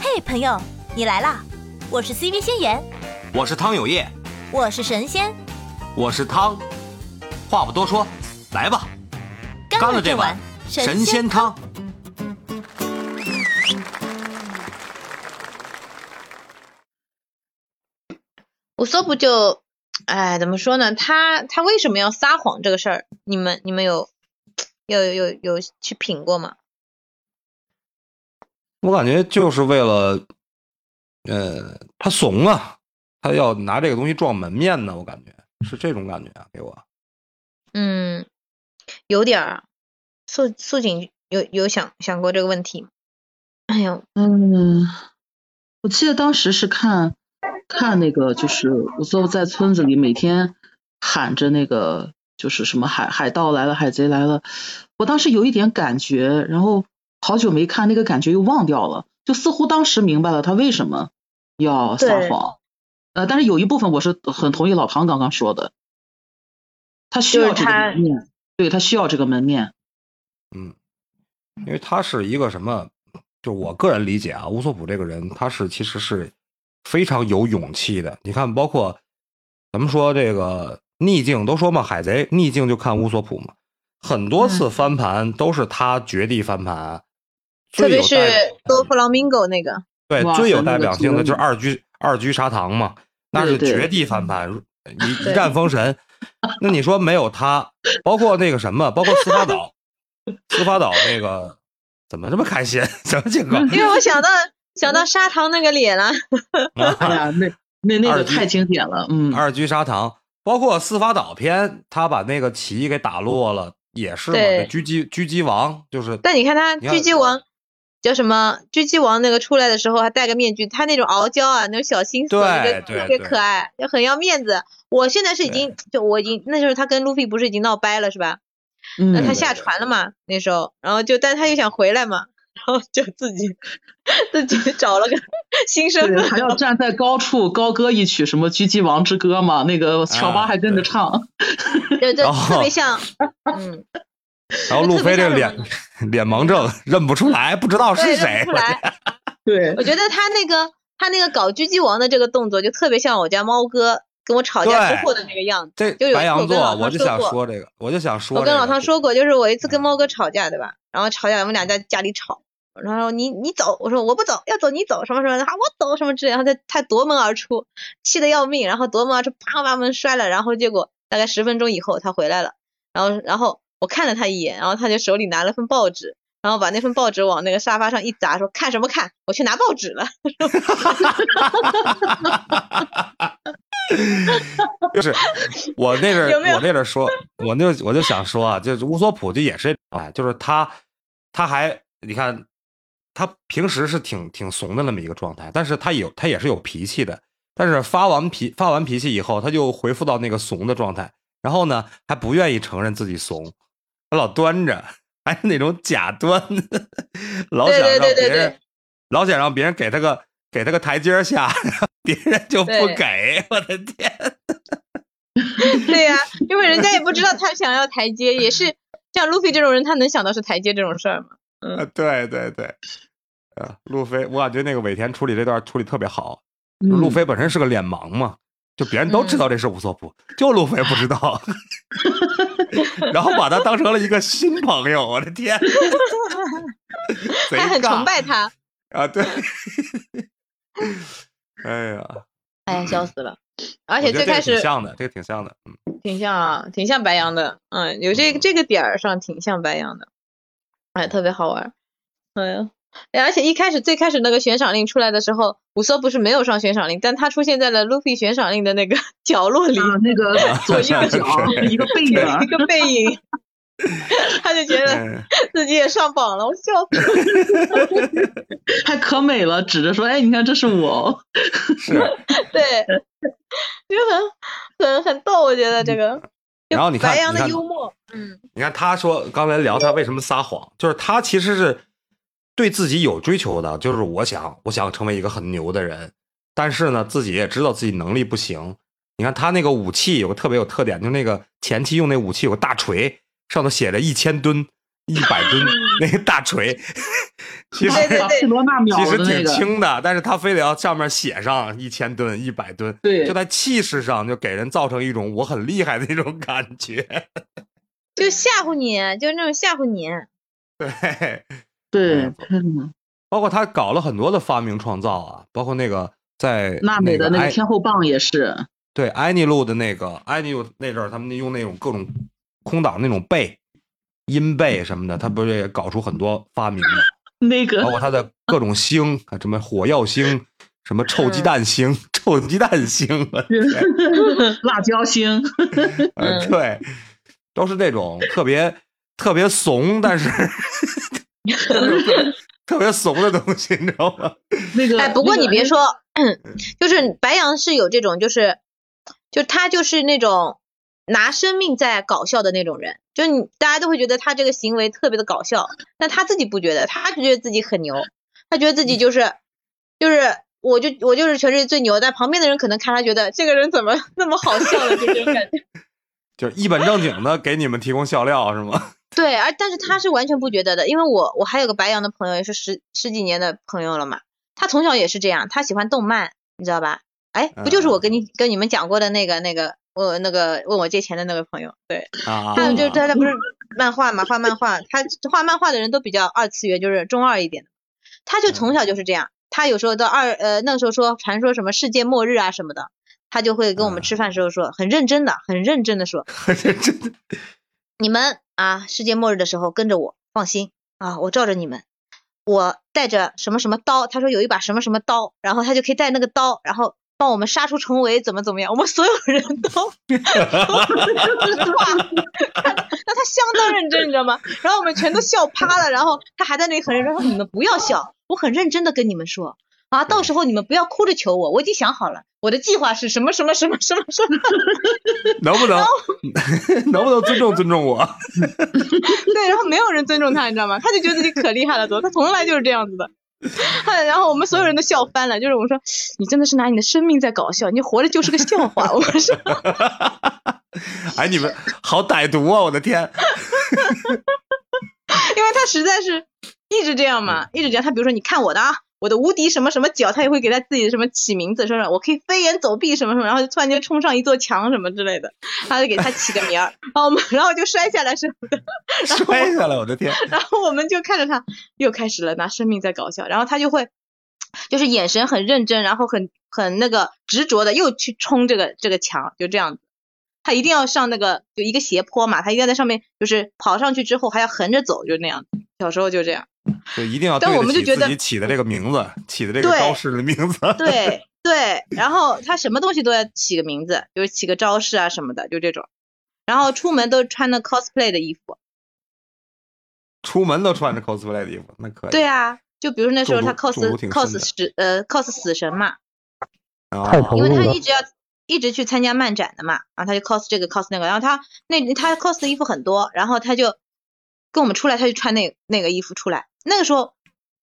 嘿，朋友，你来啦！我是 CV 仙言，我是汤有业，我是神仙，我是汤。话不多说，来吧，干了这碗神仙汤。乌索普就，哎，怎么说呢？他他为什么要撒谎这个事儿，你们你们有有有有去品过吗？我感觉就是为了，呃，他怂啊，他要拿这个东西撞门面呢。我感觉是这种感觉啊，给我。嗯，有点儿。素素锦有有想想过这个问题吗？哎呦，嗯，我记得当时是看看那个，就是我坐在村子里，每天喊着那个，就是什么海海盗来了，海贼来了。我当时有一点感觉，然后。好久没看那个感觉又忘掉了，就似乎当时明白了他为什么要撒谎，呃，但是有一部分我是很同意老唐刚刚说的，他需要这个门面，对他需要这个门面，嗯，因为他是一个什么，就我个人理解啊，乌索普这个人他是其实是非常有勇气的，你看，包括咱们说这个逆境都说嘛，海贼逆境就看乌索普嘛，很多次翻盘都是他绝地翻盘。特别是多弗朗明哥那个，对，最有代表性的就是二居二居砂糖嘛，那是绝地翻盘，一一战封神。那你说没有他，包括那个什么，包括司法岛，司法岛那个怎么这么开心？什么情况？因为我想到想到砂糖那个脸了，那那那个太经典了，嗯，二居砂糖，包括司法岛篇，他把那个旗给打落了，也是嘛，狙击狙击王就是。但你看他狙击王。叫什么？狙击王那个出来的时候还戴个面具，他那种傲娇啊，那种小心思，对特别可爱，就很要面子。我现在是已经，就我已经那时候他跟路飞不是已经闹掰了是吧？那他下船了嘛？那时候，然后就，但他又想回来嘛，然后就自己自己找了个新身份，还要站在高处高歌一曲什么狙击王之歌嘛？那个乔巴还跟着唱，对对特别像，嗯。然后路飞这脸脸盲症认不出来，不知道是谁。对，我觉得他那个他那个搞狙击王的这个动作，就特别像我家猫哥跟我吵架之后的那个样子。这就有白羊座，我就想说这个，我就想说。我跟老汤说过，就是我一次跟猫哥吵架，对吧？然后吵架，我们俩在家里吵，然后你你走，我说我不走，要走你走，什么什么的，啊我走什么之类，然后他他夺门而出，气得要命，然后夺门而出，啪把门摔了，然后结果大概十分钟以后他回来了，然后然后。我看了他一眼，然后他就手里拿了份报纸，然后把那份报纸往那个沙发上一砸，说：“看什么看？我去拿报纸了。”就是我那阵我那阵说，我那我就想说啊，就是乌索普就也是哎，就是他他还你看他平时是挺挺怂的那么一个状态，但是他有他也是有脾气的，但是发完脾发完脾气以后，他就恢复到那个怂的状态，然后呢还不愿意承认自己怂。他老端着，还是那种假端，老想让别人，老想让别人给他个给他个台阶下，别人就不给。我的天！对呀，因为人家也不知道 他想要台阶，也是像路飞这种人，他能想到是台阶这种事儿吗？嗯，对对对，啊，路飞，我感觉那个尾田处理这段处理特别好。路飞本身是个脸盲嘛。就别人都知道这是乌索普，就路飞不知道，然后把他当成了一个新朋友，我的天，他很崇拜他啊！对，哎呀，哎呀，笑死了！而且最开始挺像的，这个挺像的，嗯，挺像啊，挺像白羊的，嗯，有这个这个点儿上挺像白羊的，哎，特别好玩，哎呀。而且一开始最开始那个悬赏令出来的时候，武松不是没有上悬赏令，但他出现在了路飞悬赏令的那个 角落里，那个左右角一个背影，一个背影，他就觉得自己也上榜了，我笑死了，还可美了，指着说：“哎，你看这是我。”是，对，就很很很逗，我觉得这个。然后你看，白羊的幽默，嗯，你看他说刚才聊他为什么撒谎，就是他其实是。对自己有追求的，就是我想，我想成为一个很牛的人，但是呢，自己也知道自己能力不行。你看他那个武器有个特别有特点，就那个前期用那武器有个大锤，上头写着一千吨，一百吨 那个大锤，其实其实挺轻的，但是他非得要上面写上一千吨、一百吨，对就在气势上就给人造成一种我很厉害的那种感觉。就吓唬你，就是那种吓唬你。对，对包括他搞了很多的发明创造啊，包括那个在娜美的那个天后棒也是，对埃尼路的那个埃尼路那阵儿，他们用那种各种空挡那种背、音背什么的，他不是也搞出很多发明吗？那个包括他的各种星，啊，什么火药星，什么臭鸡蛋星、臭鸡蛋星，辣椒星，呃，对，都是那种特别特别怂，但是 特别怂的东西，你知道吗？那个哎，不过你别说，就是白羊是有这种，就是，就他就是那种拿生命在搞笑的那种人，就你大家都会觉得他这个行为特别的搞笑，但他自己不觉得，他觉得自己很牛，他觉得自己就是就是。我就我就是全世界最牛，但旁边的人可能看他觉得这个人怎么 那么好笑的，就这种感觉。就是一本正经的给你们提供笑料是吗？对，而但是他是完全不觉得的，因为我我还有个白羊的朋友，也是十十几年的朋友了嘛，他从小也是这样，他喜欢动漫，你知道吧？哎，不就是我跟你跟你们讲过的那个那个我那个问我借钱的那个朋友？对，啊，还有就是他。他不是漫画嘛，画漫画，他画漫画的人都比较二次元，就是中二一点。的，他就从小就是这样，他有时候到二呃那个时候说传说什么世界末日啊什么的，他就会跟我们吃饭时候说，很认真的，很认真的说，很认真的你们啊，世界末日的时候跟着我，放心啊，我罩着你们。我带着什么什么刀，他说有一把什么什么刀，然后他就可以带那个刀，然后帮我们杀出重围，怎么怎么样？我们所有人都 那他相当认真，你知道吗？然后我们全都笑趴了，然后他还在那里很认真说：“你们不要笑，我很认真的跟你们说啊，到时候你们不要哭着求我，我已经想好了，我的计划是什么什么什么什么什么。”能不能 能不能尊重尊重我？对，然后没有人尊重他，你知道吗？他就觉得自己可厉害了，都，他从来就是这样子的。然后我们所有人都笑翻了，就是我们说你真的是拿你的生命在搞笑，你活着就是个笑话。我说，哎，你们好歹毒啊！我的天，因为他实在是一直这样嘛，一直这样。他比如说，你看我的啊，我的无敌什么什么脚，他也会给他自己什么起名字，说是我可以飞檐走壁什么什么，然后就突然间冲上一座墙什么之类的，他就给他起个名儿，然后我们 然后就摔下来什么的，然后摔下来！我的天，然后我们就看着他又开始了拿生命在搞笑，然后他就会就是眼神很认真，然后很很那个执着的又去冲这个这个墙，就这样子。他一定要上那个就一个斜坡嘛，他一定要在上面就是跑上去之后还要横着走，就那样子。小时候就这样。就一定要但对得起我们就觉得自己起的这个名字，起的这个招式的名字。对 对，然后他什么东西都要起个名字，就是起个招式啊什么的，就这种。然后出门都穿的 cosplay 的衣服。出门都穿着 cosplay 的衣服，那可以。对啊，就比如那时候他 cos cos 死呃 cos 死神嘛，啊，因为他一直要一直去参加漫展的嘛，然后他就 cos 这个 cos 那个，然后他那他 cos 的衣服很多，然后他就跟我们出来，他就穿那那个衣服出来。那个时候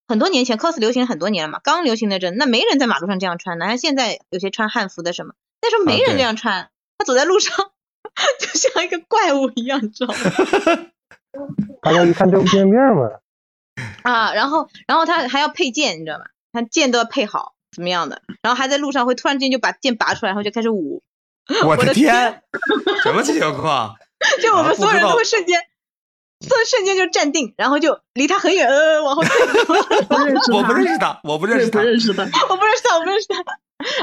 很多年前 cos 流行很多年了嘛，刚流行那阵，那没人在马路上这样穿的，像现在有些穿汉服的什么，那时候没人这样穿，他走在路上就像一个怪物一样，你知道吗？大家一看就不见面嘛？啊，然后然后他还要配剑，你知道吗？他剑都要配好，怎么样的？然后还在路上会突然之间就把剑拔出来，然后就开始舞。我的的天，什么情况？就我啊们所有人都会瞬间，瞬瞬间就站定，然后就离他很远，呃，往后退。不认识我不他认识他，我不认识他。不认识他，我不认识他，我不认识他，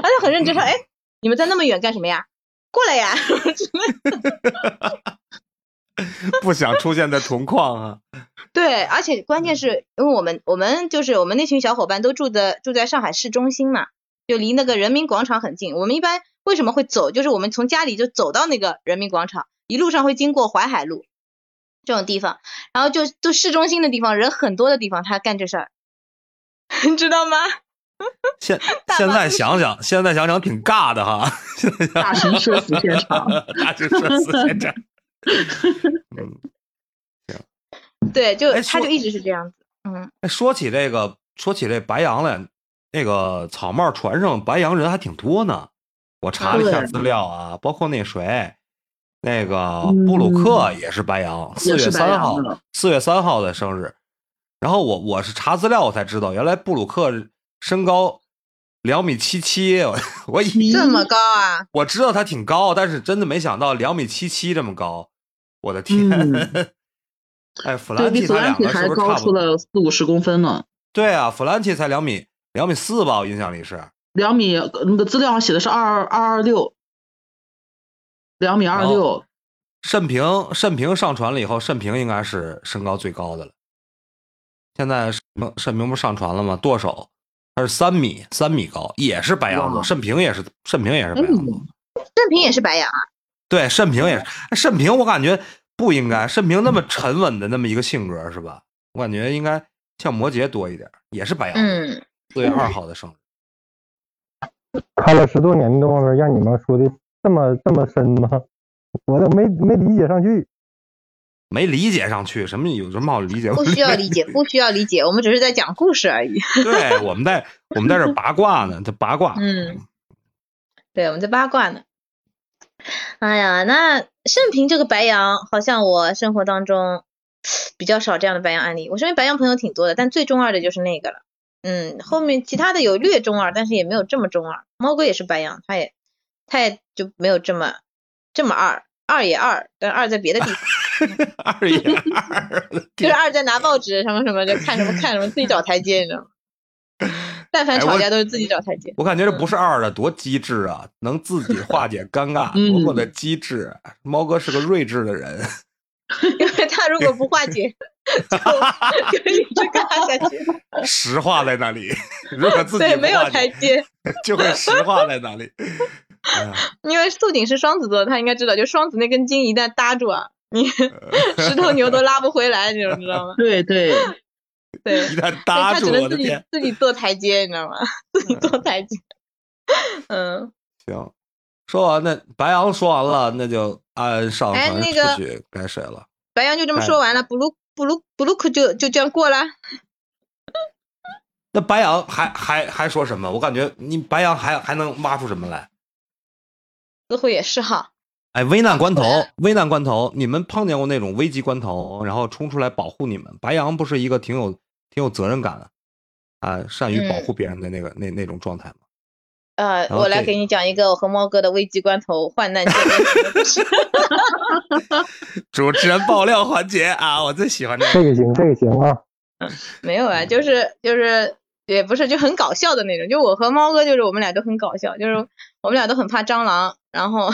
而且很认真说，哎，你们在那么远干什么呀？过来呀！不想出现在同框啊。对，而且关键是因为我们我们就是我们那群小伙伴都住的住在上海市中心嘛，就离那个人民广场很近。我们一般为什么会走？就是我们从家里就走到那个人民广场，一路上会经过淮海路这种地方，然后就就市中心的地方，人很多的地方，他干这事儿，你 知道吗？现现在想想，现在想想挺尬的哈。大型社死现场。大型社死现场。嗯，对，就哎他就一直是这样子，嗯。哎，说起这个，说起这白羊来，那个草帽船上白羊人还挺多呢。我查了一下资料啊，包括那谁，那个布鲁克也是白羊，四、也是白月三号羊，四月三号的生日。然后我我是查资料我才知道，原来布鲁克身高两米七七，我我以这么高啊？我知道他挺高，但是真的没想到两米七七这么高，我的天！嗯 哎，弗兰奇他比弗兰奇两个是不是还高出差不多？了四五十公分呢，对啊，弗兰奇才两米两米四吧，我印象里是。两米那个资料上写的是二二二六，两米二六，盛平盛平上传了以后，盛平应该是身高最高的了。现在单单平不是上传了吗？剁手，他是三米三米高，也是白羊座。盛平也是盛平也是白羊座。嗯，郑平也是白羊啊？对，盛平也是。单平我感觉不应该，盛平那么沉稳的那么一个性格是吧？我感觉应该像摩羯多一点，也是白羊座。嗯，四月二号的生日。看了十多年的动画片，让你们说的这么这么深吗？我都没没理解上去。没理解上去，什么有什么好理解？不需要理解，不需要理解，我们只是在讲故事而已。对，我们在我们在这八卦呢，这八卦。嗯，对，我们在八卦呢。哎呀，那盛平这个白羊，好像我生活当中比较少这样的白羊案例。我身边白羊朋友挺多的，但最中二的就是那个了。嗯，后面其他的有略中二，但是也没有这么中二。猫哥也是白羊，他也他也就没有这么这么二，二也二，但二在别的地方。二也二，就是二在拿报纸什么什么的，看什么看什么，自己找台阶，你知道吗？但凡吵架都是自己找台阶。我感觉这不是二的多机智啊，能自己化解尴尬，嗯 多么的机智啊！猫哥是个睿智的人，因为他如果不化解，就就一直尬下去，石化在那里。如果自己对，没有，台阶。就会实话在那里。哎呀 因为素锦是双子座，他应该知道，就双子那根筋一旦搭住啊，你 十头牛都拉不回来，你知道吗？对对，对，一旦搭住，他只能自己我的天！自己做台阶，你知道吗？自己做台阶。嗯，行，说完那白羊说完了，那就按上传哎那个该谁了？白羊就这么哎说完了，布鲁布鲁布鲁克就就这样过了。那白羊还还还说什么？我感觉你白羊还还能挖出什么来？似乎也是哈，哎，危难关头，危难关头，你们碰见过那种危急关头，然后冲出来保护你们？白羊不是一个挺有挺有责任感的啊，善于保护别人的那个、那那种状态吗？呃，我来给你讲一个我和猫哥的危急关头患难见面。主持人爆料环节啊，我最喜欢这个。这个行，这个行啊。没有啊，就是就是也不是就很搞笑的那种。就我和猫哥，就是我们俩都很搞笑，就是我们俩都很怕蟑螂。然后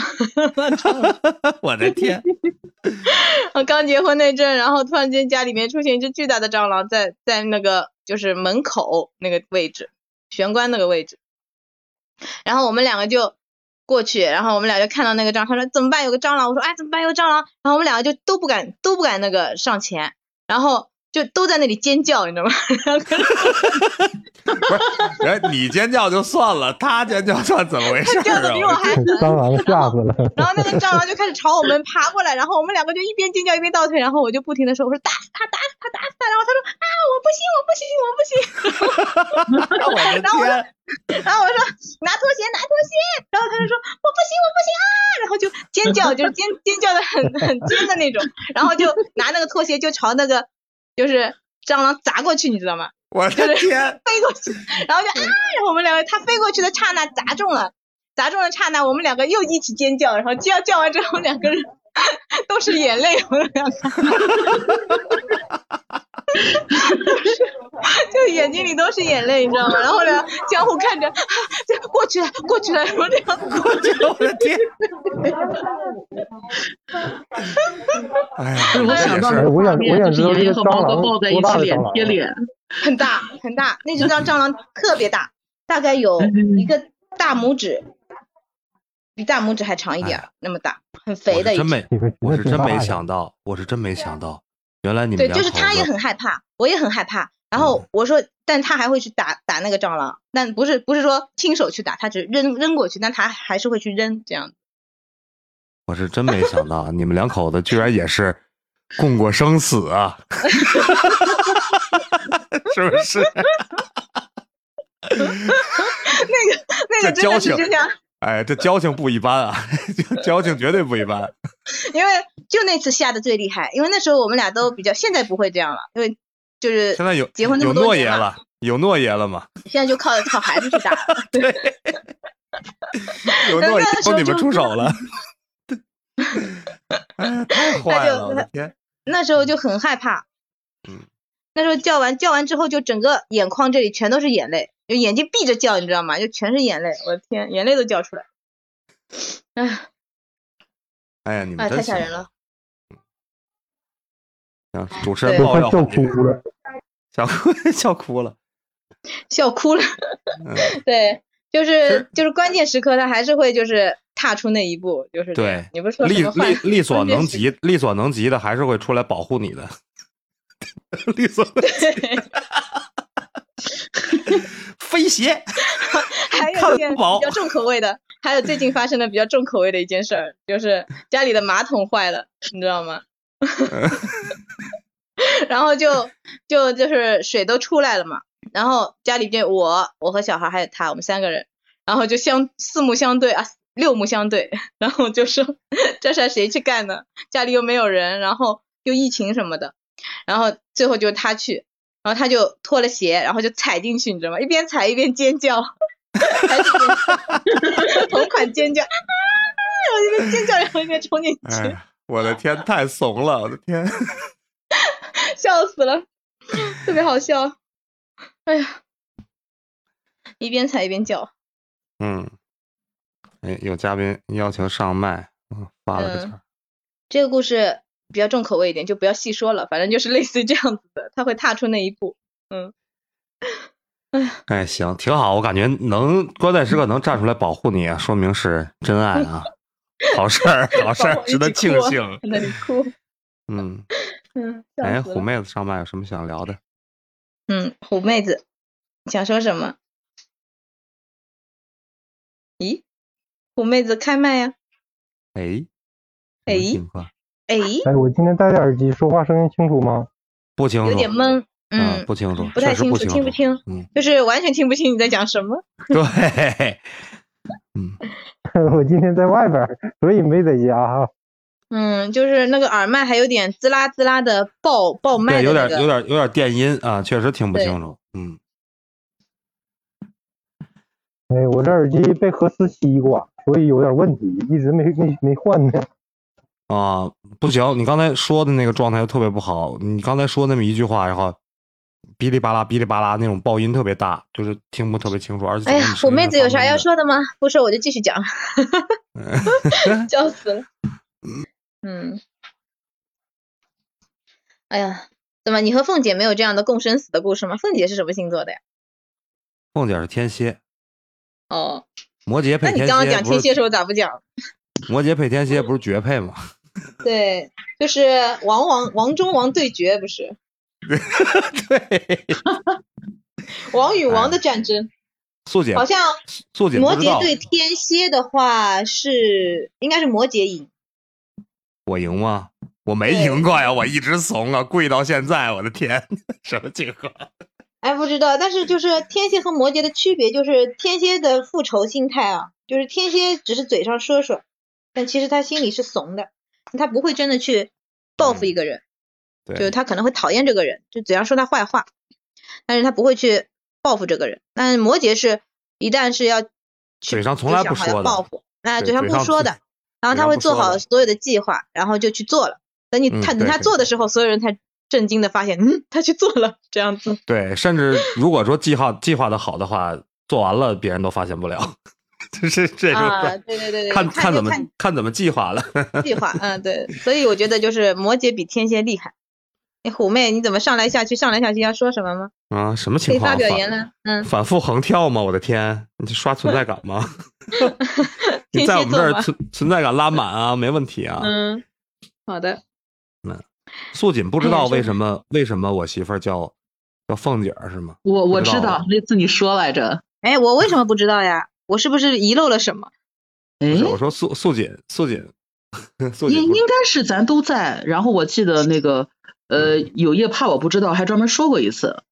我的天，我刚结婚那阵，然后突然间家里面出现一只巨大的蟑螂在在那个就是门口那个位置，玄关那个位置。然后我们两个就过去，然后我们俩就看到那个蟑螂，他说怎么办？有个蟑螂。我说哎怎么办？有个蟑螂。然后我们两个就都不敢都不敢那个上前，然后就都在那里尖叫，你知道吗？不是，人你尖叫就算了，他尖叫算怎么回事他叫的啊？比我还狠。蟑螂吓死了。然后那个蟑螂就开始朝我们爬过来，然后我们两个就一边尖叫一边倒退，然后我就不停的说，我说打死他，打死他，打死他，然后他说啊我不行，我不行，我不行，我然后我说，然后我说拿拖鞋，拿拖鞋，然后他就说我不行，我不行啊，然后就尖叫，就是尖尖叫的很很尖的那种，然后就拿那个拖鞋就朝那个就是蟑螂砸过去，你知道吗？我的天，飞过去，然后就啊，然后我们两个他飞过去的刹那砸中了，砸中的刹那，我们两个又一起尖叫，然后叫叫完之后，两个人 都是眼泪，我们两个就眼睛里都是眼泪，你知道吗？然后呢，相互看着，啊这过去了，过去了，然后这样过去了，我的天！哎呀，对，我想到我想画面就是我想知道爷爷和猫哥这个蟑螂抱在一起，贴脸。很大很大，那只蟑蟑螂特别大，大概有一个大拇指，比大拇指还长一点儿，那么大，很肥的一只。是真没，我是真没想到，我是真没想到，原来你们对，就是他也很害怕，我也很害怕。然嗯后我说，但他还会去打打那个蟑螂，但不是不是说亲手去打，他只扔扔过去，但他还是会去扔这样。我是真没想到，你们两口子居然也是共过生死啊！是不是？那个那个真的是这交情就像哎，这交情不一般啊，交情绝对不一般。因为就那次吓得最厉害，因为那时候我们俩都比较，现在不会这样了，因为就是现在有结婚那有诺言了，有诺言了嘛？现在就靠靠孩子去打了。对，有诺言你们出手了。太坏就了！我的天，那时候就很害怕。嗯。那时候叫完叫完之后，就整个眼眶这里全都是眼泪，就眼睛闭着叫，你知道吗？就全是眼泪，我的天，眼泪都叫出来。哎，哎呀，你们哎，太吓人了。行，主持人对都快笑哭了。笑哭笑哭了。笑哭了。嗯，对，就是是就是关键时刻，他还是会就是踏出那一步，就是对你不是说力力力所能及，力所能及的还是会出来保护你的。力所能及，飞鞋，还有一件比较重口味的，还有最近发生的比较重口味的一件事儿，就是家里的马桶坏了，你知道吗？然后就就就是水都出来了嘛，然后家里边我我和小孩还有他，我们三个人，然后就相四目相对啊，六目相对，然后就说这事儿谁去干呢？家里又没有人，然后又疫情什么的，然后最后就他去，然后他就脱了鞋，然后就踩进去，你知道吗？一边踩一边尖叫，还是尖同款尖叫，啊，然后一边尖叫，然后一边冲进去，哎，我的天，太怂了，我的天。笑死了，特别好笑。哎呀，一边踩一边叫。嗯，哎，有嘉宾邀请上麦，嗯，发了个。这个故事比较重口味一点，就不要细说了，反正就是类似于这样子的，他会踏出那一步。嗯，哎，行，挺好，我感觉能关键时刻能站出来保护你，说明是真爱啊，好事儿，好事儿，值得庆幸。在那里哭。嗯，嗯，哎。虎妹子上麦有什么想聊的？嗯，虎妹子想说什么？咦，虎妹子开麦呀、哎，哎情况哎，哎，我今天戴着耳机，说话声音清楚吗？不清楚，有点闷。嗯，嗯，不清楚，不太清楚，不清听不清，嗯，就是完全听不清你在讲什么。对，嗯 我今天在外边，所以没在家哈。嗯，就是那个耳麦还有点滋啦滋啦的爆爆麦对，有的那个。点有点有点电音啊，确实听不清楚。嗯，哎，我这耳机被核磁吸过，所以有点问题，一直没没没换呢。啊，不行，你刚才说的那个状态就特别不好。你刚才说那么一句话，然后哔哩吧啦哔哩吧啦那种爆音特别大，就是听不特别清楚，而且哎呀，虎妹子有啥要说？的吗？不说我就继续讲，笑死了。嗯，哎呀，怎么你和凤姐没有这样的共生死的故事吗？凤姐是什么星座的呀？凤姐是天蝎，哦，摩羯配天那你刚刚讲天蝎时候咋不讲？摩羯配天蝎不是绝配吗？对，就是王王王中王对决，不是对，王与王的战争，素姐好像素姐摩羯对天蝎的话是应该是摩羯赢。我赢吗？我没赢过呀，我一直怂啊，跪到现在，我的天，什么情况？哎，不知道，但是就是天蝎和摩羯的区别，就是天蝎的复仇心态啊，就是天蝎只是嘴上说说，但其实他心里是怂的，他不会真的去报复一个人，就是，他可能会讨厌这个人，就嘴上说他坏话，但是他不会去报复这个人。但是摩羯是一旦是要去嘴上从来不说的报复，哎，嘴上不说的，然后他会做好所有的计划，然后就去做了。等你嗯他等他做的时候，所有人才震惊的发现，嗯，他去做了这样子。对，甚至如果说计划计划的好的话，做完了别人都发现不了，就是这个啊，对对对对，看看怎么看怎么计划了。计划，嗯，对，所以我觉得就是摩羯比天蝎厉害。哎，虎妹，你怎么上来下去，上来下去要说什么吗？啊，什么情况？反发表言论，嗯，反复横跳吗？我的天，你这刷存在感吗？你在我们这儿存存在感拉满啊，没问题啊。嗯，好的，嗯素锦不知道为什么为什么我媳妇儿叫叫凤姐儿是吗？我我知道道那次你说来着，哎，我为什么不知道呀？我是不是遗漏了什么？哎不是，我说素素锦素锦 素锦不应应该是咱都在，然后我记得那个呃有夜怕我不知道，还专门说过一次。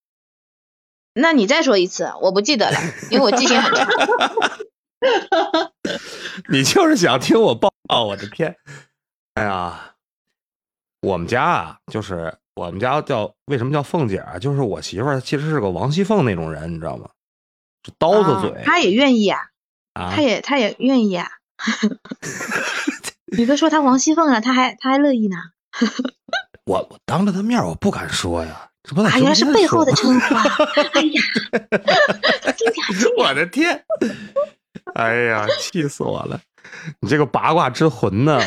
那你再说一次，我不记得了，因为我记性很差。你就是想听我报？我的天！哎呀，我们家啊，就是我们家叫为什么叫凤姐啊？就是我媳妇儿其实是个王熙凤那种人，你知道吗？就刀子嘴。他也愿意啊，啊她也他也愿意啊。你都说他王熙凤了，他还他还乐意呢。我我当着他面我不敢说呀，这不在啊，原来是背后的称呼啊！哎呀，经典经典。我的天！哎呀，气死我了！你这个八卦之魂呢，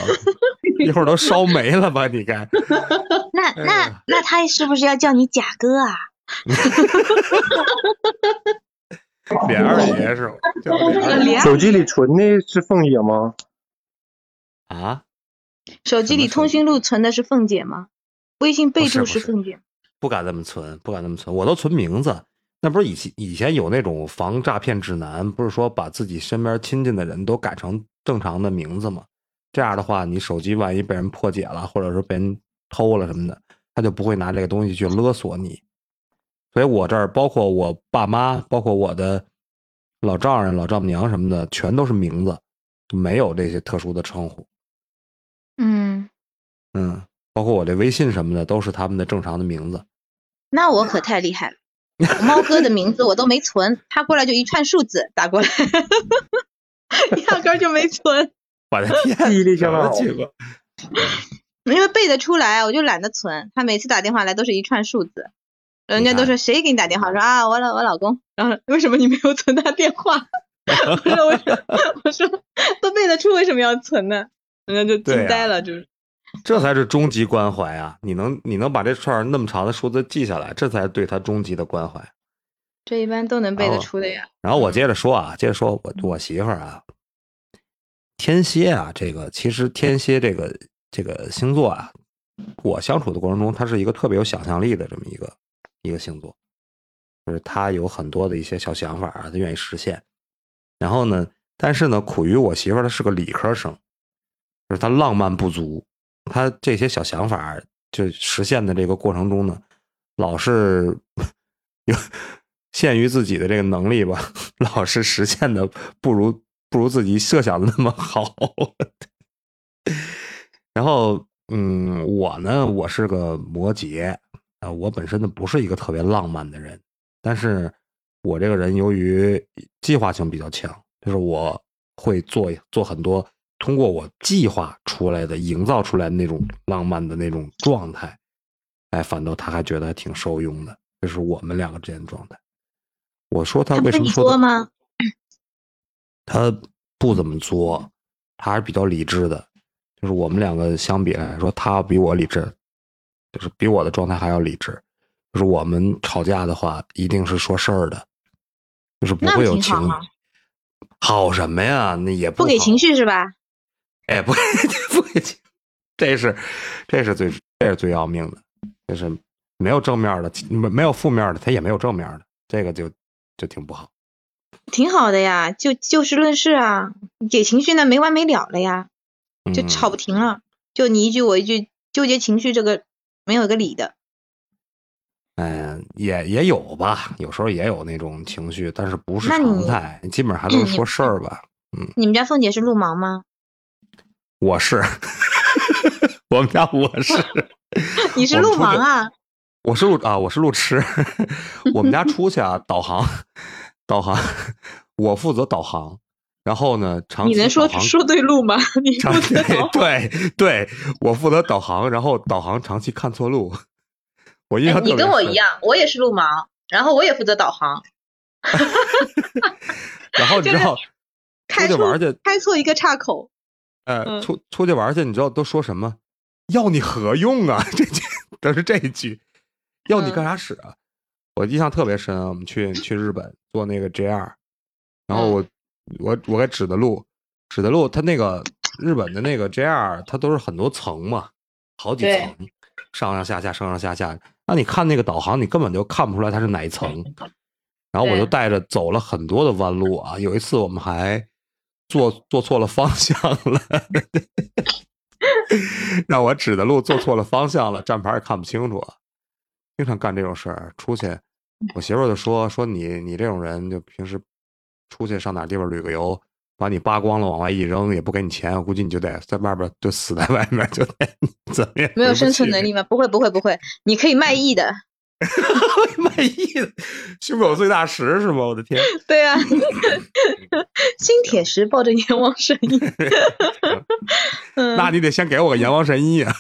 一会儿都烧没了吧？你看，那哎那那他是不是要叫你贾哥啊？脸二爷是吧？手机里存的是凤姐吗？啊？手机里通讯录存的是凤姐吗？微信备注不是不是凤姐。不敢这么存，不敢这么存，我都存名字。那不是以前以前有那种防诈骗指南，不是说把自己身边亲近的人都改成正常的名字吗？这样的话，你手机万一被人破解了，或者说被人偷了什么的，他就不会拿这个东西去勒索你。所以我这儿包括我爸妈，包括我的老丈人、老丈母娘什么的，全都是名字，就没有这些特殊的称呼。嗯，嗯，包括我这微信什么的，都是他们的正常的名字。那我可太厉害了。猫哥的名字我都没存，他过来就一串数字打过来，压根儿就没存，我的天，记忆力相当好因为背得出来，我就懒得存。他每次打电话来都是一串数字，人家都说谁给你打电话？说啊，我老我老公。然后为什么你没有存他电话？我说我说我说都背得出，为什么要存呢？人家就惊呆了，就是。这才是终极关怀啊！你能你能把这串那么长的数字记下来，这才是对他终极的关怀。这一般都能背得出的呀。然后我接着说啊，接着说我我媳妇儿啊，天蝎啊，这个其实天蝎这个这个星座啊，我相处的过程中，他是一个特别有想象力的这么一个一个星座，就是他有很多的一些小想法啊，他愿意实现。然后呢，但是呢，苦于我媳妇儿她是个理科生，就是她浪漫不足，她这些小想法就实现的这个过程中呢，老是 有限于自己的这个能力吧，老是实现的不如不如自己设想的那么好。然后，嗯，我呢，我是个摩羯啊、我本身呢不是一个特别浪漫的人，但是我这个人由于计划性比较强，就是我会做做很多通过我计划出来的、营造出来的那种浪漫的那种状态，哎，反倒他还觉得还挺受用的，这是我们两个之间的状态。我说他为什么说？他不怎么作，他还是比较理智的。就是我们两个相比来说，他比我理智，就是比我的状态还要理智。就是我们吵架的话，一定是说事儿的，就是不会有情挺好什么呀？那也不不给情绪是吧？哎，不给 不给情，这是这是最这是最要命的，就是没有正面的，没没有负面的，他也没有正面的，这个就就挺不好。挺好的呀，就就事论事啊，给情绪那没完没了了呀，就嗯吵不停了，就你一句我一句，纠结情绪这个没有个理的。嗯，也也有吧，有时候也有那种情绪，但是不是常态，基本上还都是说事儿吧。你们家凤姐是路盲吗？我是，我们家我是，你是路盲啊？我是路啊，我是路痴。我们家出去啊，导航，导航，我负责导航。然后呢，长期你能说说对路吗？你长不知道。对对对，我负责导航，然后导航长期看错路。我印象特别哎你跟我一样，我也是路盲，然后我也负责导航，然后你知道开出出去玩去，开错一个岔口。呃，嗯出出去玩去，你知道都说什么？要你何用啊？这句都是这一句，要你干啥使啊？我印象特别深啊，我们去去日本坐那个 JR，然后我、我我给指的路，指的路，它那个日本的那个 JR，它都是很多层嘛，好几层，上上下下，上上下下。那你看那个导航，你根本就看不出来它是哪一层。然后我就带着走了很多的弯路啊，有一次我们还坐坐错了方向了，让我指的路坐错了方向了，站牌也看不清楚，啊经常干这种事儿。出去，我媳妇儿就说说你你这种人，就平时出去上哪地方旅个游，把你扒光了往外一扔，也不给你钱，我估计你就得在外边就死在外面，就得 怎么也没有生存能力 吗？不会不会不会，你可以卖艺的。卖艺的，胸口碎大石是吗？我的天！对啊，新铁石抱着阎王神医。那你得先给我个阎王神医啊！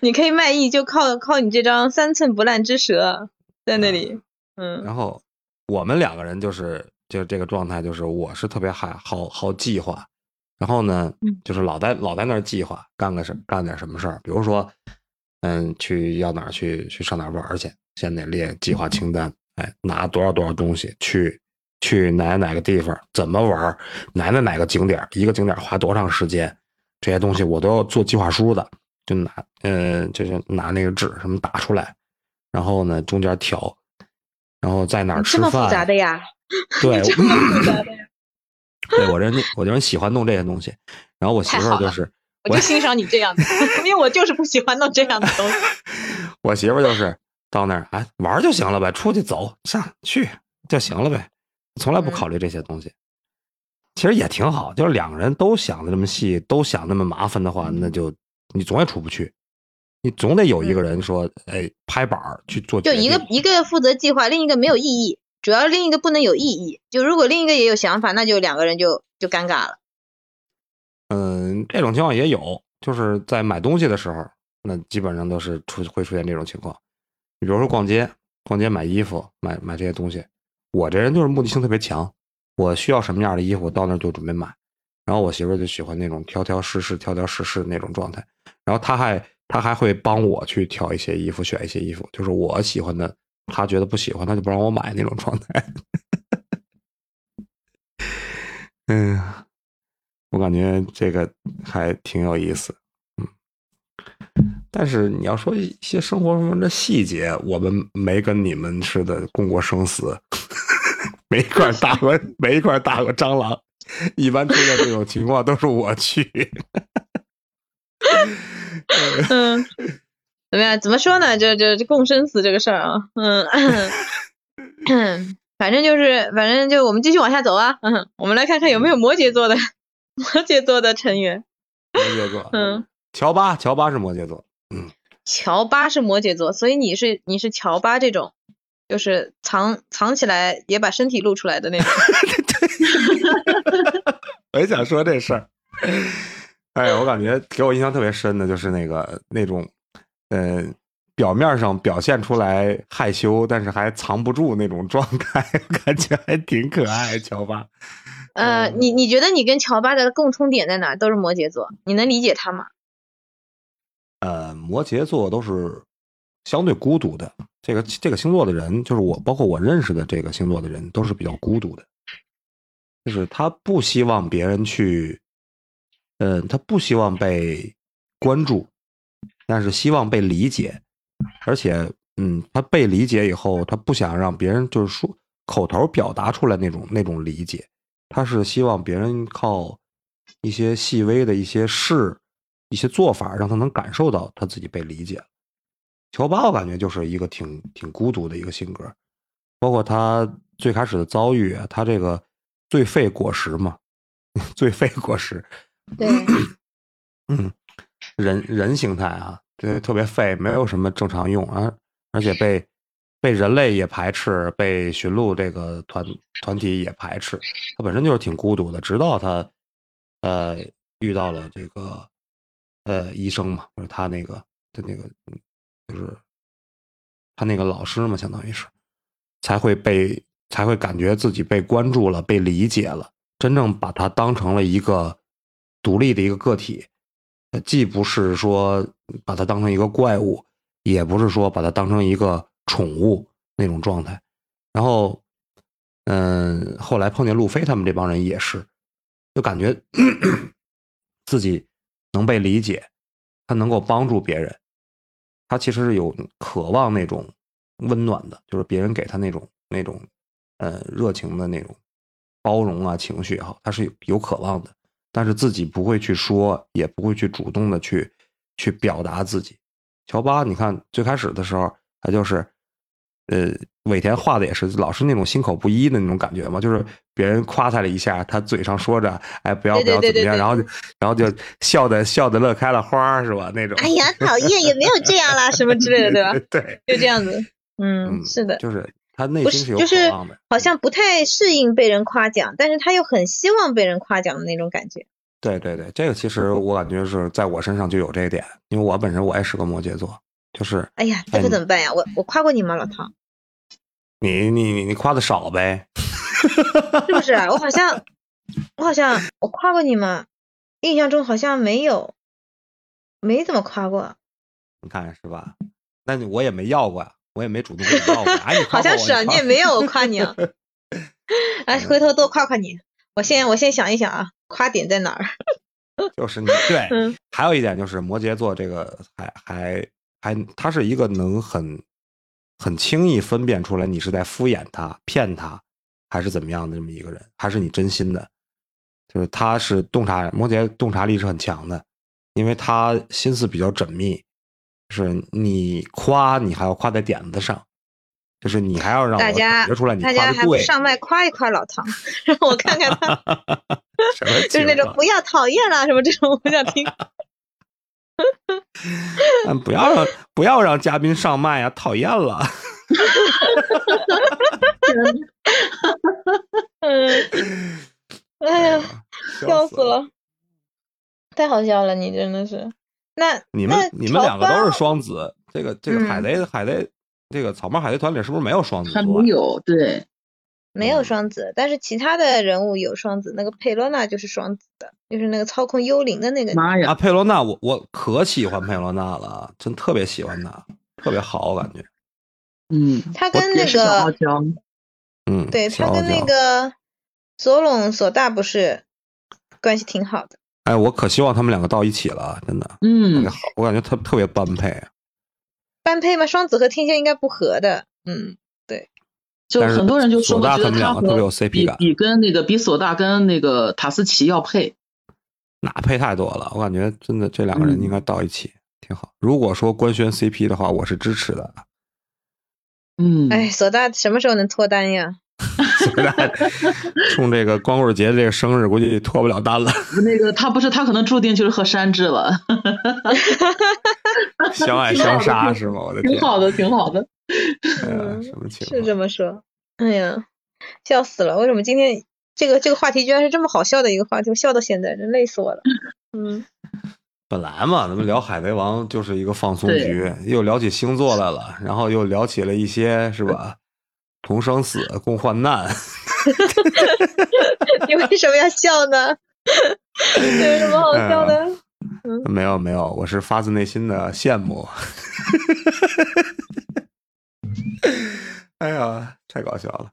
你可以卖艺，就靠靠你这张三寸不烂之舌在那里。嗯。然后我们两个人就是就这个状态，就是我是特别好好好计划，然后呢，就是老在老在那儿计划干个什干点什么事儿，比如说。嗯，去要哪儿去去上哪儿玩去，先得列计划清单。哎，拿多少多少东西去去哪哪个地方，怎么玩，哪哪哪个景点，一个景点花多长时间，这些东西我都要做计划书的。就拿嗯，就是拿那个纸什么打出来，然后呢中间调，然后在哪儿吃饭。这么复杂的呀？对，这么复杂的呀？对我人我就喜欢弄这些东西，然后我媳妇儿就是。我就欣赏你这样的，因为我就是不喜欢弄这样的东西。我媳妇儿就是到那儿，哎，玩就行了呗，出去走上去就行了呗，从来不考虑这些东西。其实也挺好，就是两个人都想的这么细，都想那么麻烦的话，那就你总也出不去。你总得有一个人说，哎，拍板儿去做。就一个一个负责计划，另一个没有意义，主要另一个不能有意义。就如果另一个也有想法，那就两个人就就尴尬了。嗯，这种情况也有，就是在买东西的时候，那基本上都是出会出现这种情况。你比如说逛街，逛街买衣服，买买这些东西，我这人就是目的性特别强，我需要什么样的衣服，到那就准备买。然后我媳妇就喜欢那种挑挑试试、挑挑试试那种状态。然后她还他还会帮我去挑一些衣服，选一些衣服，就是我喜欢的，他觉得不喜欢，他就不让我买那种状态。嗯。我感觉这个还挺有意思，嗯，但是你要说一些生活中的细节，我们没跟你们似的共过生死，没一块打过，没一块打过蟑螂，一般出现这种情况都是我去。嗯，怎么样？怎么说呢？就就就共生死这个事儿啊，嗯，反正就是，反正就我们继续往下走啊，嗯，我们来看看有没有摩羯座的。摩羯座的成员，摩羯座，嗯，乔巴，乔巴是摩羯座，嗯，乔巴是摩羯座，所以你是你是乔巴这种，就是藏藏起来也把身体露出来的那种。我也想说这事儿，哎，我感觉给我印象特别深的就是那个那种，呃，表面上表现出来害羞，但是还藏不住那种状态，感觉还挺可爱，乔巴。呃，你你觉得你跟乔巴的共通点在哪？都是摩羯座，你能理解他吗？呃，摩羯座都是相对孤独的。这个这个星座的人，就是我，包括我认识的这个星座的人，都是比较孤独的。就是他不希望别人去，嗯，他不希望被关注，但是希望被理解。而且，嗯，他被理解以后，他不想让别人就是说口头表达出来那种那种理解。他是希望别人靠一些细微的一些事、一些做法，让他能感受到他自己被理解。乔巴，我感觉就是一个挺挺孤独的一个性格，包括他最开始的遭遇，他这个最废果实嘛，最废果实，对，嗯，人人形态啊，对，特别废，没有什么正常用啊，而且被。被人类也排斥，被驯鹿这个团团体也排斥，他本身就是挺孤独的。直到他，呃，遇到了这个，呃，医生嘛，就是他那个的那个，就是他那个老师嘛，相当于是，才会被才会感觉自己被关注了，被理解了，真正把他当成了一个独立的一个个体，既不是说把它当成一个怪物，也不是说把它当成一个。宠物那种状态，然后，嗯，后来碰见路飞他们这帮人也是，就感觉 自己能被理解，他能够帮助别人，他其实是有渴望那种温暖的，就是别人给他那种那种，呃，热情的那种包容啊情绪也好，他是有渴望的，但是自己不会去说，也不会去主动的去去表达自己。乔巴，你看最开始的时候，他就是。呃，尾田画的也是老是那种心口不一的那种感觉嘛，就是别人夸他了一下，他嘴上说着哎不要不要怎么样，然后就然后就笑的笑的乐开了花是吧？那种。哎呀，讨厌，也没有这样啦，什么之类的，对吧？对，就这样子。嗯，是的，就是他内不心有是就是渴望的。好像不太适应被人夸奖，但是他又很希望被人夸奖的那种感觉。对对对，这个其实我感觉是在我身上就有这一点，因为我本身我也是个摩羯座，就是哎呀，这可怎么办呀？我我夸过你吗，老唐？你你你你夸的少呗，是不是？我好像我好像我夸过你吗？印象中好像没有，没怎么夸过。你看是吧？那你我也没要过呀，我也没主动跟你要过。哎，你夸好像是啊，你也没有我 夸你啊。哎，回头多夸夸你。我先我先想一想啊，夸点在哪儿？就是你对，嗯还有一点就是摩羯座这个还还还，他是一个能很很轻易分辨出来你是在敷衍他、骗他，还是怎么样的这么一个人，还是你真心的。就是他是洞察摩羯洞察力是很强的，因为他心思比较缜密，就是你夸你还要夸在点子上，就是你还要让我大家感觉出来你大家夸的对。还不上麦夸一夸老唐，让我看看他，就是那种不要讨厌啦什么这种，我想听。但不要让不要让嘉宾上麦啊，讨厌了。嗯，哎呀，笑死！了，太好笑了，你真的是。那你那们你们两个都是双子，这个这个海嗯贼、海贼这个草帽海贼团里是不是没有双子还座啊？没有，对，没有双子，但是其他的人物有双子，那个佩罗娜就是双子的，就是那个操控幽灵的那个。啊，妈呀，佩罗娜，我我可喜欢佩罗娜了，真特别喜欢她，特别好，我感觉。嗯，他跟那个，嗯，对他跟那个索隆索大不是关系挺好的。哎，我可希望他们两个到一起了，真的，特嗯别，好，我感觉特特别般配。啊般配吗，双子和天蝎应该不合的。嗯，对就但是很多人就说，索大我觉得他们两个特别有和 CP 比感比跟那个比索大跟那个塔斯奇要配，哪配太多了，我感觉真的这两个人嗯应该到一起、挺好。如果说官宣 CP 的话，我是支持的。嗯，哎，索大什么时候能脱单呀？冲这个光棍节这个生日，估计脱不了单了。那个他不是他可能注定就是和山治了，相爱相杀是吗？我的天，挺好的，挺好的。哎呀嗯什么情是这？么说。哎呀，笑死了！为什么今天这个这个话题居然是这么好笑的一个话题？我笑到现在，真累死我了。嗯，本来嘛，咱们聊海贼王就是一个放松局，又聊起星座来了，然后又聊起了一些是吧？同生死，共患难。你为什么要笑呢？有什么好笑的？没有没有，我是发自内心的羡慕。哎呀，太搞笑了！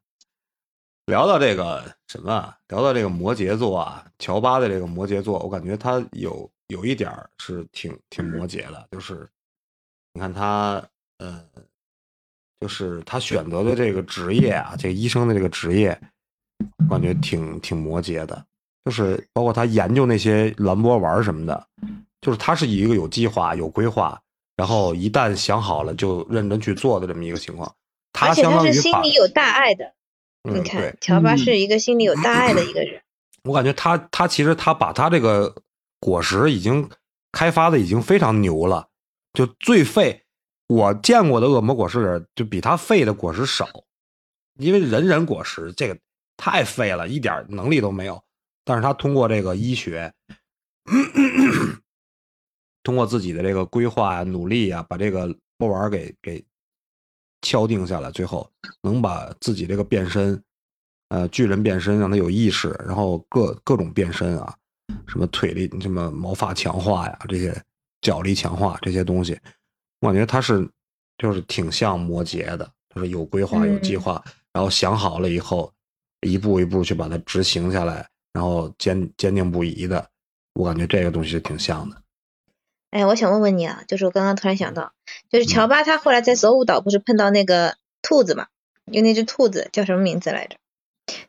聊到这个什么啊，聊到这个摩羯座啊，乔巴的这个摩羯座，我感觉他有有一点是挺挺摩羯的，就是你看他，呃，就是他选择的这个职业啊，这个医生的这个职业，我感觉挺挺摩羯的，就是包括他研究那些蓝波丸儿什么的，就是他是一个有计划、有规划，然后一旦想好了就认真去做的这么一个情况。他而且他是相当于把，心里有大爱的。嗯，你看，，乔巴嗯是一个心里有大爱的一个人。我感觉他他其实他把他这个果实已经开发的已经非常牛了，就最废我见过的恶魔果实里就比他废的果实少，因为人人果实这个太废了，一点能力都没有。但是他通过这个医学，通过自己的这个规划呀、努力呀，把这个波丸给给敲定下来，最后能把自己这个变身，呃，巨人变身让他有意识，然后各各种变身啊，什么腿力、什么毛发强化呀，这些脚力强化这些东西，我感觉他是就是挺像摩羯的，就是有规划、有计嗯划，然后想好了以后，一步一步去把它执行下来，然后坚坚定不移的，我感觉这个东西挺像的。哎，我想问问你啊，就是我刚刚突然想到，就是嗯乔巴他后来在索武岛不是碰到那个兔子嘛？就那只兔子叫什么名字来着？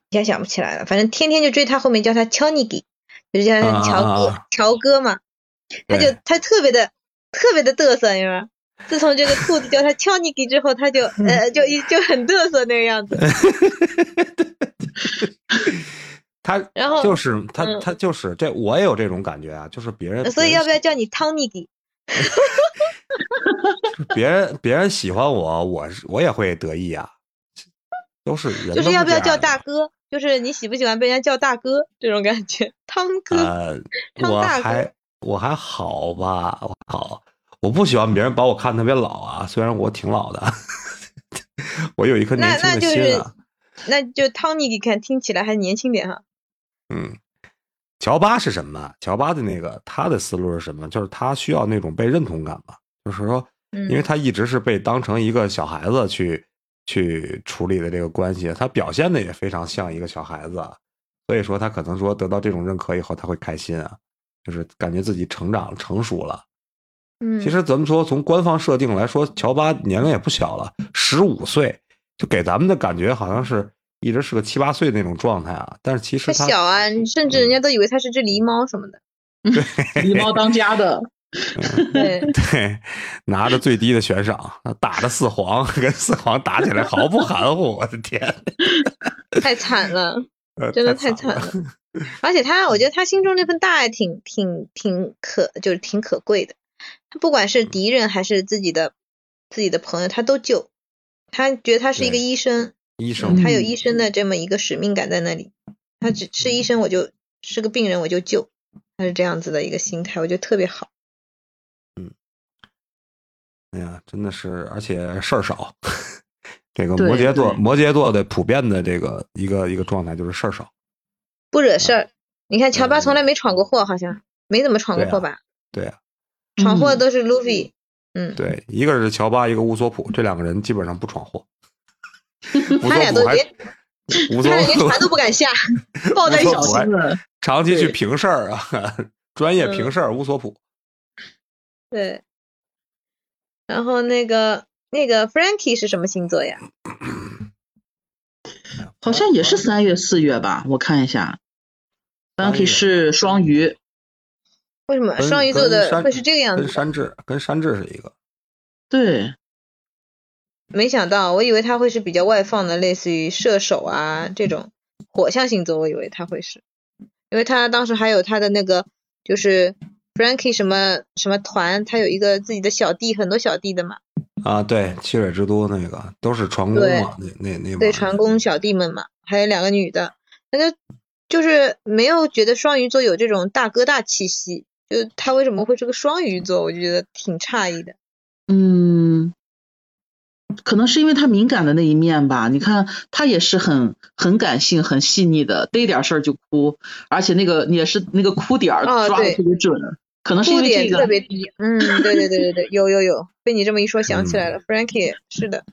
一下想不起来了。反正天天就追他后面叫他乔尼给，就是叫他乔哥、乔哥嘛。他就他特别的特别的嘚瑟，你知道吗？自从这个兔子叫他敲你给之后，他就 呃就一就很嘚瑟那个样子。他然后就是他嗯他就是这，我也有这种感觉啊，就是别人所以要不要叫你汤尼给？别人别人喜欢我，我是我也会得意啊，都是人就是要不要叫大哥？就是你喜不喜欢被人家叫大哥这种感觉？汤哥，呃，我汤大哥还我还好吧，我还好，我不喜欢别人把我看特别老啊，虽然我挺老的，我有一颗年轻的心啊。那就汤尼你看听起来还年轻点哈。嗯，乔巴是什么？乔巴的那个他的思路是什么？就是他需要那种被认同感嘛，就是说，嗯，因为他一直是被当成一个小孩子去去处理的这个关系，他表现的也非常像一个小孩子啊，所以说他可能说得到这种认可以后，他会开心啊，就是感觉自己成长成熟了。嗯，其实咱们说从官方设定来说，乔巴年龄也不小了，十五岁，就给咱们的感觉好像是一直是个七八岁那种状态啊。但是其实他他小啊，甚至人家都以为他是只狸猫什么的。对 狸猫当家的，对，对拿着最低的悬赏，打着四皇，跟四皇打起来毫不含糊，我的天，太惨了，呃真的太惨惨了。而且他，我觉得他心中那份大爱挺挺挺可，就是挺可贵的。他不管是敌人还是自己的自己的朋友，他都救。他觉得他是一个医生，医生，他有嗯医生的这么一个使命感在那里。他只是医生，我就是个病人，我就救。他是这样子的一个心态，我觉得特别好。嗯哎呀，真的是，而且事儿少。这个摩羯座，摩羯座的普遍的这个一个一个状态就是事儿少。不惹事儿。你看乔巴嗯从来没闯过祸，好像没怎么闯过祸吧？对呀、闯祸都是路飞。嗯，对，一个是乔巴，一个乌索普，这两个人基本上不闯祸。他俩都索普还连乌 索他俩连船都不敢下，抱在一。小心了。长期去平事儿啊，专业嗯平事儿乌索普。对，然后那个那个 Frankie 是什么星座呀？好像也是三月四月吧，我看一下。Frankie 是双鱼，为什么双鱼座的会是这个样子？跟山治跟山治是一个。对，没想到，我以为他会是比较外放的，类似于射手啊这种火象星座，我以为他会是，因为他当时还有他的那个就是 Frankie 什么什么团，他有一个自己的小弟，很多小弟的嘛，啊，对，七水之都那个都是船工嘛，那那那对，船工小弟们嘛，还有两个女的，那就就是没有觉得双鱼座有这种大哥大气息，就他为什么会是个双鱼座，我就觉得挺诧异的。嗯，可能是因为他敏感的那一面吧。你看他也是很很感性、很细腻的，逮点事儿就哭，而且那个也是那个哭点儿抓的特别准。可能是因为这个点特，别低，嗯，对对对对对，有有有，被你这么一说想起来了、f r a n k i e 是的，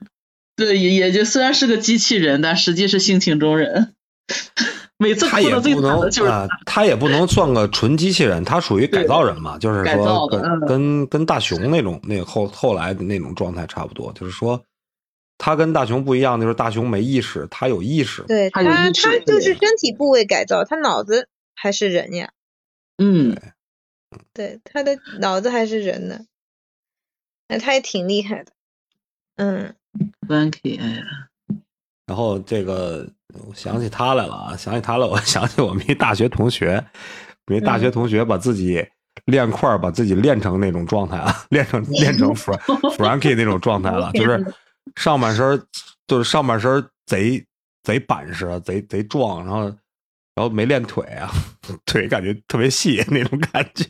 对，也也就虽然是个机器人，但实际是性情中人。每次他也不能惨的就是啊，他也不能算个纯机器人，他属于改造人嘛，就是说跟嗯。跟跟大雄那种那后后来的那种状态差不多，就是说他跟大雄不一样，就是大雄没意识，他有意识。对他他就是身体部位改造，他脑子还是人呀，嗯，对，他的脑子还是人呢，那他也挺厉害的，嗯，Frankie，哎呀，然后这个我想起他来了啊，想起他了，我 想起我们一大学同学，我们一大学同学把自己练块儿，把自己练成那种状态啊，练成练成 Frank Frankie 那种状态了，就是上半身儿就是上半身儿贼贼板实，贼贼壮，然后然后没练腿啊，腿感觉特别细那种感觉，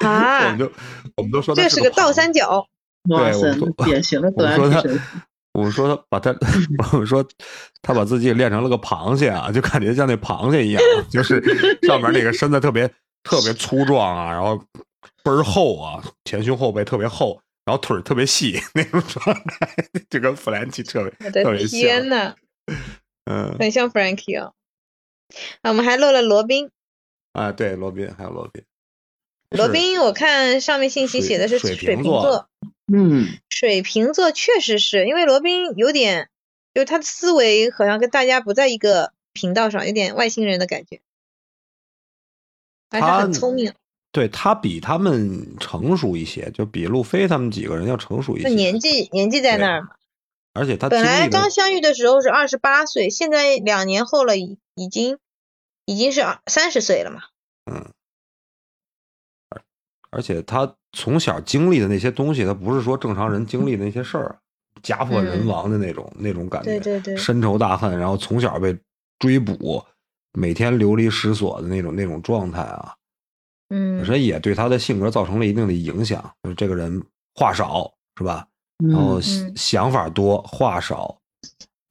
我啊们，就我们都说他这是个倒三角，对我们，说典型的我们说他短体身。我们说他把他，我们说他把自己练成了个螃蟹啊，就感觉像那螃蟹一样，就是 上面那个身子特别特别粗壮啊，然后倍儿厚啊，前胸后背特别厚，然后腿儿特别细 那种状态，就跟弗兰奇特别特别像。天呐，嗯，很像 Frankie 哦。啊，我们还漏了罗宾，啊，对，罗宾还有罗宾，罗宾我看上面信息写的是水水瓶座，嗯，水瓶座确实是因为罗宾有点，就是他的思维好像跟大家不在一个频道上，有点外星人的感觉，而且他很聪明，对他比他们成熟一些，就比路飞他们几个人要成熟一些。就年纪年纪在那儿嘛。而且他本来刚相遇的时候是二十八岁，现在两年后了，已已经已经是二三十岁了嘛。嗯，而而且他从小经历的那些东西，他不是说正常人经历的那些事儿，家破人亡的那种、那种感觉，对对对深仇大恨，然后从小被追捕，每天流离失所的那种那种状态啊，嗯本身也对他的性格造成了一定的影响。就是这个人话少，是吧？嗯然后嗯想法多，话少，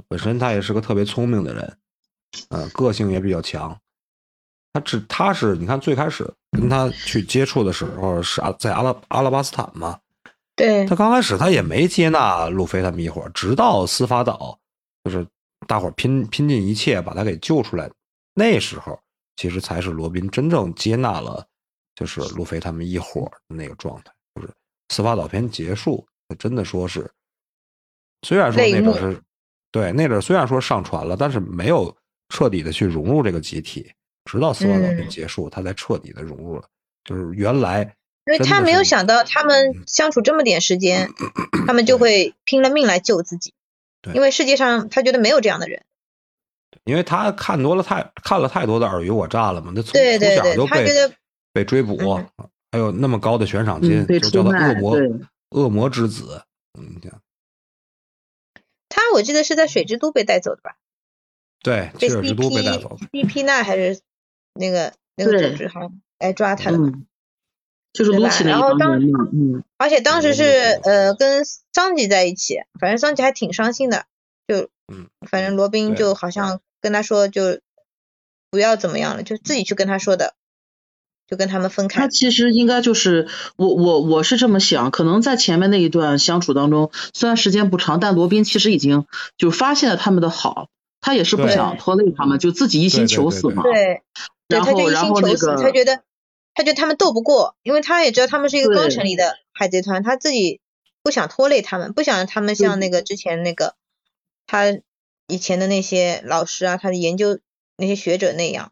本身他也是个特别聪明的人，呃，个性也比较强。他只他是你看最开始跟他去接触的时候是阿在阿拉阿拉巴斯坦嘛，对。他刚开始他也没接纳路飞他们一伙儿，直到司法岛，就是大伙儿拼拼尽一切把他给救出来，那时候其实才是罗宾真正接纳了，就是路飞他们一伙儿的那个状态，就是司法岛篇结束，真的说是，虽然说那阵是，对那阵虽然说上船了，但是没有彻底的去融入这个集体，直到死亡岛篇嗯结束，他才彻底的融入了，就是原来因为他没有想到他们相处这么点时间，他们就会拼了命来救自己。对因为世界上他觉得没有这样的人。因为他看多了太看了太多的尔虞我诈了嘛，他从从小就被被追捕，嗯还有那么高的悬赏金，嗯就叫他出卖恶魔恶魔之子。嗯，这样他我记得是在水之都被带走的吧？对，被切尔之都被带走 CP 那还是那个那个对组织好像来抓他的嘛。嗯，就是撸起那一然后当帮人嘛，嗯，而且当时是嗯呃跟桑吉在一起，反正桑吉还挺伤心的，就嗯，反正罗宾就好像跟他说就不要怎么样了，就自己去跟他说的，就跟他们分开。他其实应该就是我我我是这么想，可能在前面那一段相处当中，虽然时间不长，但罗宾其实已经就发现了他们的好，他也是不想拖累他们，就自己一心对对对对求死嘛。对，对，他就一心求死，他个觉得他觉得他们斗不过，因为他也知道他们是一个刚对成立的海贼团，他自己不想拖累他们，不想让他们像那个之前那个他以前的那些老师啊，他的研究那些学者那样，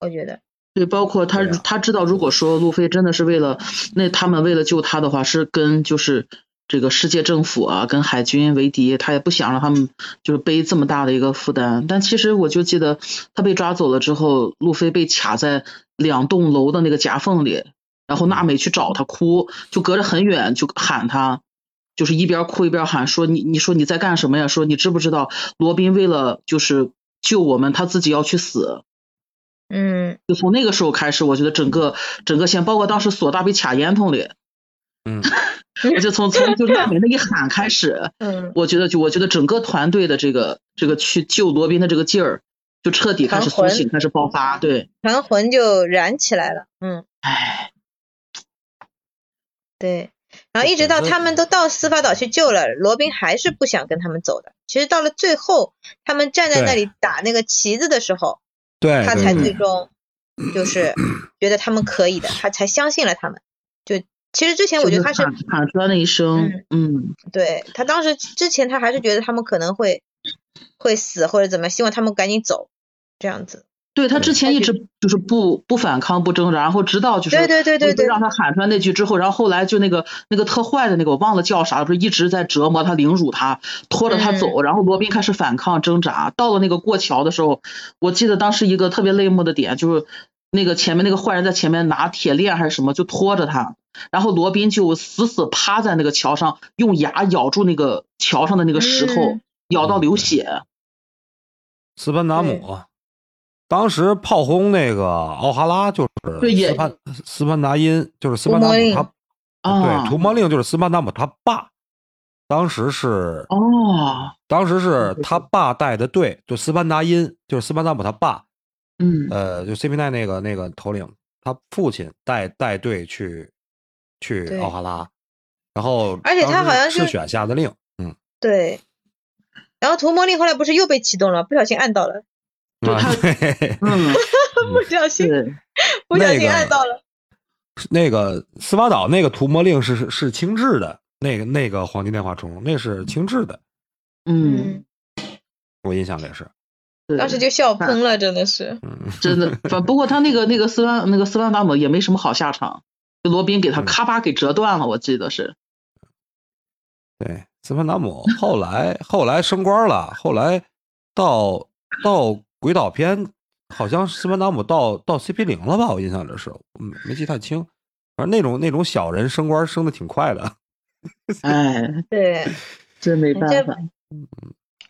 我觉得，对，包括他他知道，如果说路飞真的是为了那他们为了救他的话，是跟就是这个世界政府啊，跟海军为敌，他也不想让他们就是背这么大的一个负担。但其实我就记得他被抓走了之后，路飞被卡在两栋楼的那个夹缝里，然后娜美去找他哭，就隔着很远就喊他。就是一边哭一边喊说你你说你在干什么呀？说你知不知道罗宾为了就是救我们，他自己要去死。嗯，就从那个时候开始，我觉得整个整个线，包括当时索大被卡烟囱里，嗯，我就从从就是娜美那一喊开始，嗯，我觉得就我觉得整个团队的这个这个去救罗宾的这个劲儿，就彻底开始苏醒，开始爆发。对，团魂就燃起来了，嗯，哎，对。然后一直到他们都到司法岛去救了，罗宾还是不想跟他们走的。其实到了最后，他们站在那里打那个旗子的时候，对，他才最终就是觉得他们可以的，他才相信了他们。就其实之前我觉得他是喊喊出来那一声，嗯，对他当时之前他还是觉得他们可能会会死或者怎么，希望他们赶紧走这样子。对他之前一直就是不不反抗不挣扎，然后直到就是对对对对对让他喊出来那句之后，然后后来就那个那个特坏的那个我忘了叫啥了，不是一直在折磨他凌辱他，拖着他嗯。走，然后罗宾开始反抗挣扎，到了那个过桥的时候，我记得当时一个特别泪目的点就是那个前面那个坏人在前面拿铁链还是什么就拖着他，然后罗宾就死死趴在那个桥上，用牙咬住那个桥上的那个石头，嗯咬到流血。斯潘达姆，当时炮轰那个奥哈拉就是斯潘斯潘达因，就是斯潘达姆他，啊对，图魔令就是斯潘达姆他爸，当时是哦，当时是他爸带的队，就斯潘达因，就是斯潘达姆他爸，嗯，呃，就 CP 奈那个那个头领，他父亲带带队去去奥哈拉，然后而且他好像是赤选下的令，嗯，对。然后屠魔令后来不是又被启动了，不小心按到了，啊对他对 嗯，不小心。不小心按到了。那个斯巴岛那个屠魔令是是是轻质的，那个那个黄金电话虫那是轻质的，嗯，我印象里是。当时就笑喷了，真的是。真的，反不过他那个那个斯万那个斯万达姆也没什么好下场，就罗宾给他嗯咔吧给折断了，我记得是。对，斯潘达姆后来 后来升官了，后来到到鬼岛篇，好像斯潘达姆到到 CP 零了吧？我印象里是，嗯，没记太清。反正那种那种小人升官升的挺快的。哎，对，真没办法。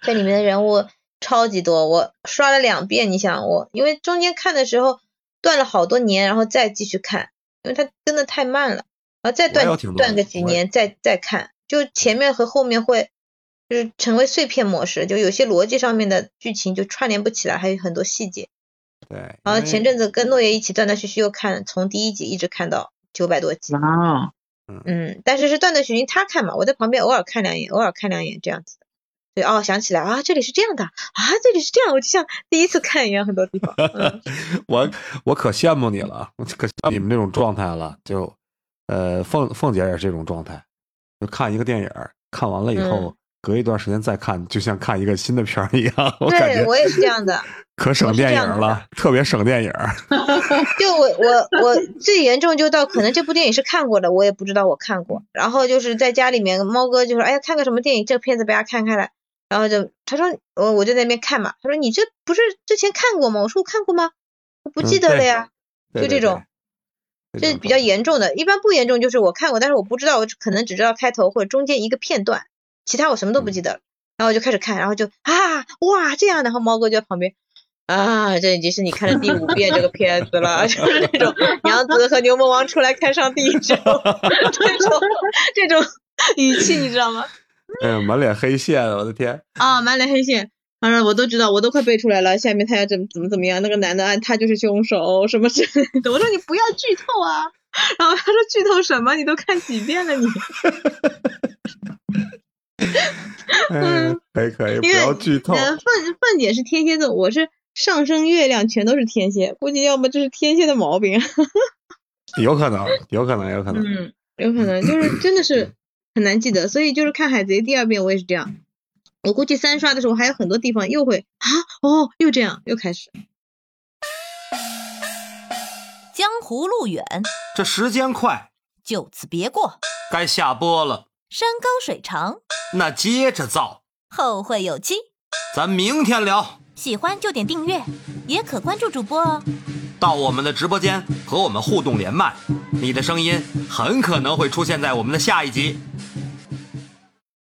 这里面的人物超级多，我刷了两遍。你想我，因为中间看的时候断了好多年，然后再继续看，因为它跟的太慢了，然后再断断个几年再再看，就前面和后面会就是成为碎片模式，就有些逻辑上面的剧情就串联不起来，还有很多细节。对，然后前阵子跟诺爷一起断断续续又看，从第一集一直看到九百多集。啊，嗯，但是是断断续续他看嘛，我在旁边偶尔看两眼，偶尔看两眼这样子的。对，哦，想起来啊，这里是这样的啊，这里是这样，我就像第一次看一样，很多地方。嗯，我我可羡慕你了，我可羡慕你们这种状态了。就呃，凤凤姐也是这种状态，就看一个电影，看完了以后，嗯隔一段时间再看，就像看一个新的片儿一样。我感觉对我也是这样的。可省电影了，特别省电影。就我我我最严重就到可能这部电影是看过的，我也不知道我看过。然后就是在家里面，猫哥就说：“哎呀，看个什么电影，这个片子被他看开来。”然后就他说我我就在那边看嘛，他说你这不是之前看过吗？我说我看过吗？我不记得了呀。就这种对这比较严重的，一般不严重就是我看过，但是我不知道，我可能只知道开头或者中间一个片段，其他我什么都不记得了。然后我就开始看，然后就啊哇这样的，然后猫哥就在旁边啊，这已经是你看的第五遍这个片子了，就是那种 杨紫和牛魔王出来看上帝这种 这种这种语气，你知道吗？哎呀，满脸黑线，我的天！啊，满脸黑线。他说我都知道，我都快背出来了。下面他要怎么怎么怎么样，那个男的啊，他就是凶手，什么之类的。我说你不要剧透啊。然后他说剧透什么？你都看几遍了你？哎，可以可以，不要剧透。呃，凤凤姐是天蝎座，我是上升月亮全都是天蝎，估计要么这是天蝎的毛病。有可能，有可能，有可能。嗯，有可能就是真的是很难记得，所以就是看海贼第二遍我也是这样。我估计三刷的时候还有很多地方又会啊哦又这样又开始。江湖路远，这时间快，就此别过。该下播了，山高水长，那接着造，后会有期。咱明天聊。喜欢就点订阅，也可关注主播哦。到我们的直播间和我们互动连麦，你的声音很可能会出现在我们的下一集。